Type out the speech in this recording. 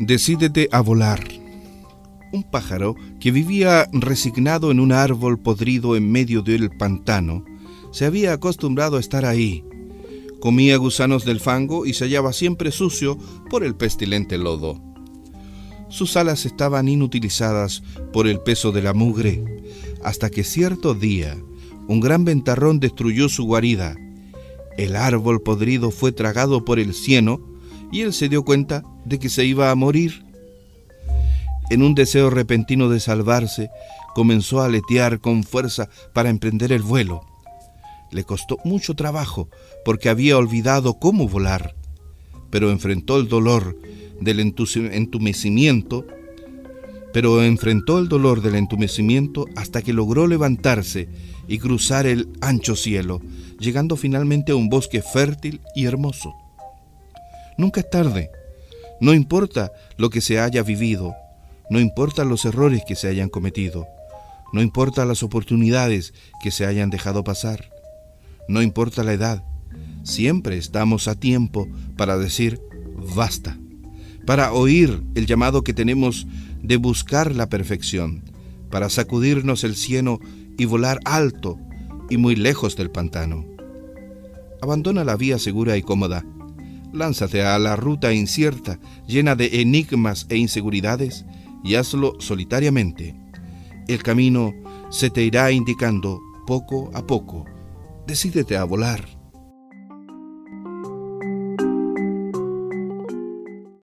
Decídete a volar. Un pájaro que vivía resignado en un árbol podrido en medio del pantano se había acostumbrado a estar ahí. Comía gusanos del fango y se hallaba siempre sucio por el pestilente lodo. Sus alas estaban inutilizadas por el peso de la mugre, hasta que cierto día un gran ventarrón destruyó su guarida. El árbol podrido fue tragado por el cieno y él se dio cuenta de que se iba a morir. En un deseo repentino de salvarse, comenzó a aletear con fuerza para emprender el vuelo. Le costó mucho trabajo porque había olvidado cómo volar, pero enfrentó el dolor del entumecimiento, pero enfrentó el dolor del entumecimiento hasta que logró levantarse y cruzar el ancho cielo, llegando finalmente a un bosque fértil y hermoso. Nunca es tarde. No importa lo que se haya vivido, no importa los errores que se hayan cometido, no importa las oportunidades que se hayan dejado pasar, no importa la edad, siempre estamos a tiempo para decir basta, para oír el llamado que tenemos de buscar la perfección, para sacudirnos el cieno y volar alto y muy lejos del pantano. Abandona la vía segura y cómoda Lánzate a la ruta incierta, llena de enigmas e inseguridades, y hazlo solitariamente. El camino se te irá indicando poco a poco. Decídete a volar.